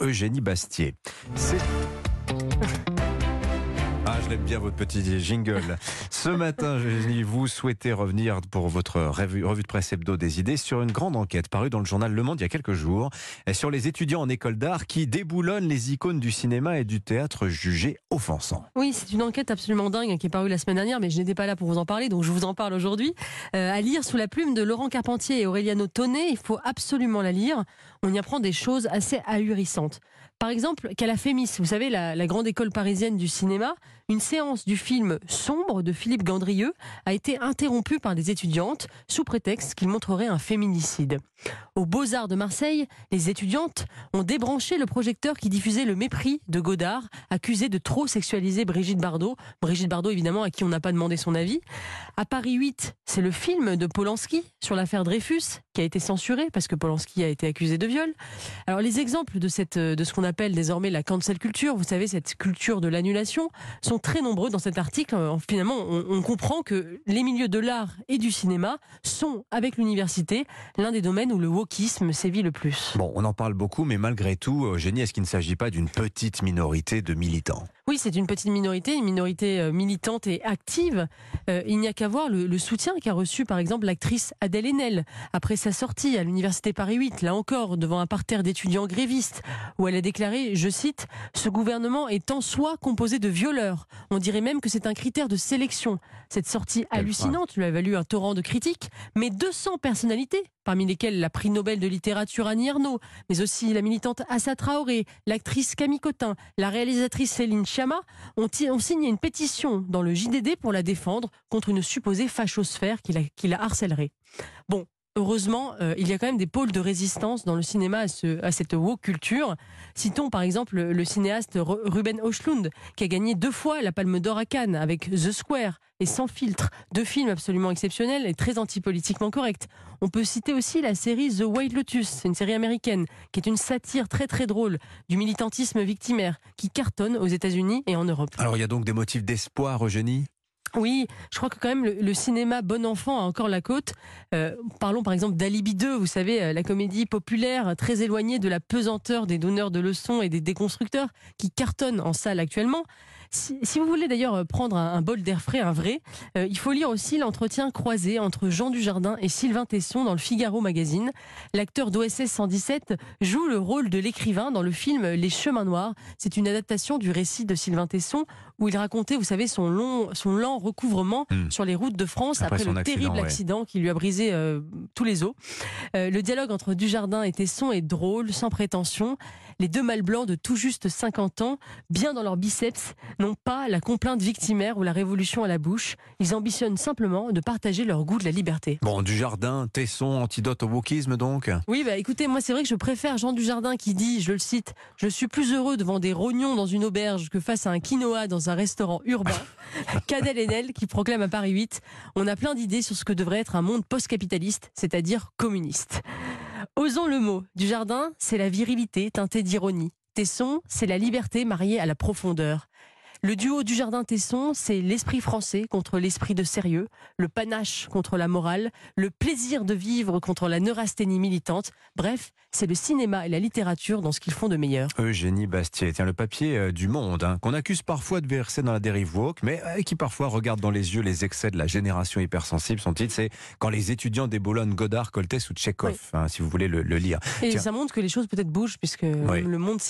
Eugénie Bastier. Je l'aime bien votre petit jingle. Ce matin, vous souhaitez revenir pour votre revue, de presse hebdo des idées sur une grande enquête parue dans le journal Le Monde il y a quelques jours sur les étudiants en école d'art qui déboulonnent les icônes du cinéma et du théâtre jugés offensants. Oui, c'est une enquête absolument dingue qui est parue la semaine dernière, mais je n'étais pas là pour vous en parler, donc je vous en parle aujourd'hui. Euh, à lire sous la plume de Laurent Carpentier et Aureliano Tonnet, il faut absolument la lire. On y apprend des choses assez ahurissantes. Par exemple, qu'à la FEMIS, vous savez, la, grande école parisienne du cinéma, une séance du film Sombre de Philippe Gandrieux a été interrompue par des étudiantes sous prétexte qu'il montrerait un féminicide. Aux Beaux-Arts de Marseille, les étudiantes ont débranché le projecteur qui diffusait le mépris de Godard, accusé de trop sexualiser Brigitte Bardot. Brigitte Bardot, évidemment, à qui on n'a pas demandé son avis. À Paris 8, c'est le film de Polanski sur l'affaire Dreyfus qui a été censuré parce que Polanski a été accusé de viol. Alors les exemples de, ce qu'on appelle désormais la cancel culture, vous savez, cette culture de l'annulation, sont très nombreux dans cet article. Finalement, on, comprend que les milieux de l'art et du cinéma sont, avec l'université, l'un des domaines où le wokisme sévit le plus. Bon, on en parle beaucoup, mais malgré tout, Génie, est-ce qu'il ne s'agit pas d'une petite minorité de militants? Oui, c'est une petite minorité, une minorité euh, militante et active. Euh, il n'y a qu'à voir le, soutien qu'a reçu, par exemple, l'actrice Adèle Haenel après sa sortie à l'Université Paris 8, là encore, devant un parterre d'étudiants grévistes, où elle a déclaré, je cite, Ce gouvernement est en soi composé de violeurs. On dirait même que c'est un critère de sélection. Cette sortie hallucinante lui a valu un torrent de critiques, mais 200 personnalités parmi lesquelles la prix Nobel de littérature Annie Ernaux, mais aussi la militante Assa Traoré, l'actrice Camille Cotin, la réalisatrice Céline Chama, ont, signé une pétition dans le JDD pour la défendre contre une supposée fachosphère qui la, qui la harcèlerait. Bon, heureusement, euh, il y a quand même des pôles de résistance dans le cinéma à, cette woke culture. Citons par exemple le, cinéaste Ruben Östlund, qui a gagné deux fois la Palme d'Or à Cannes avec The Square et Sans filtre, deux films absolument exceptionnels et très antipolitiquement corrects. On peut citer aussi la série The White Lotus, une série américaine qui est une satire très très drôle du militantisme victimaire qui cartonne aux États-Unis et en Europe. Alors il y a donc des motifs d'espoir, Eugénie? Oui, je crois que quand même le, cinéma bon enfant a encore la côte. Euh, parlons par exemple d'Alibi 2, vous savez, euh, la comédie populaire très éloignée de la pesanteur des donneurs de leçons et des déconstructeurs qui cartonnent en salle actuellement. Si, vous voulez d'ailleurs euh, prendre un, bol d'air frais, un vrai, il faut lire aussi l'entretien croisé entre Jean Dujardin et Sylvain Tesson dans le Figaro magazine. L'acteur d'OSS 117 joue le rôle de l'écrivain dans le film Les Chemins Noirs. C'est une adaptation du récit de Sylvain Tesson où il racontait, vous savez, son long, son lent recouvrement hmm. sur les routes de France après, le terrible accident qui lui a brisé euh, tous les os. Euh, le dialogue entre Dujardin et Tesson est drôle, sans prétention. Les deux mâles blancs de tout juste 50 ans, bien dans leurs biceps, n'ont pas la complainte victimaire ou la révolution à la bouche. Ils ambitionnent simplement de partager leur goût de la liberté. Bon, Dujardin, Tesson, antidote au wokisme donc Oui, bah écoutez, moi c'est vrai que je préfère Jean Dujardin qui dit, je le cite, Je suis plus heureux devant des rognons dans une auberge que face à un quinoa dans un restaurant urbain. Cadel Enel qui proclame à Paris 8 On a plein d'idées sur ce que devrait être un monde post-capitaliste, c'est-à-dire communiste. Osons le mot. Du jardin, c'est la virilité teintée d'ironie. Tesson, c'est la liberté mariée à la profondeur. Le duo du Jardin Tesson, c'est l'esprit français contre l'esprit de sérieux, le panache contre la morale, le plaisir de vivre contre la neurasthénie militante. Bref, c'est le cinéma et la littérature dans ce qu'ils font de meilleur. Eugénie Bastier, tiens, le papier euh, du Monde, hein, qu'on accuse parfois de verser dans la dérive woke, mais euh, qui parfois regarde dans les yeux les excès de la génération hypersensible. Son titre, c'est Quand les étudiants déboulonnent Godard, Coltès ou Tchekhov, hein, si vous voulez le, lire. Et ça montre que les choses peut-être bougent, puisque le monde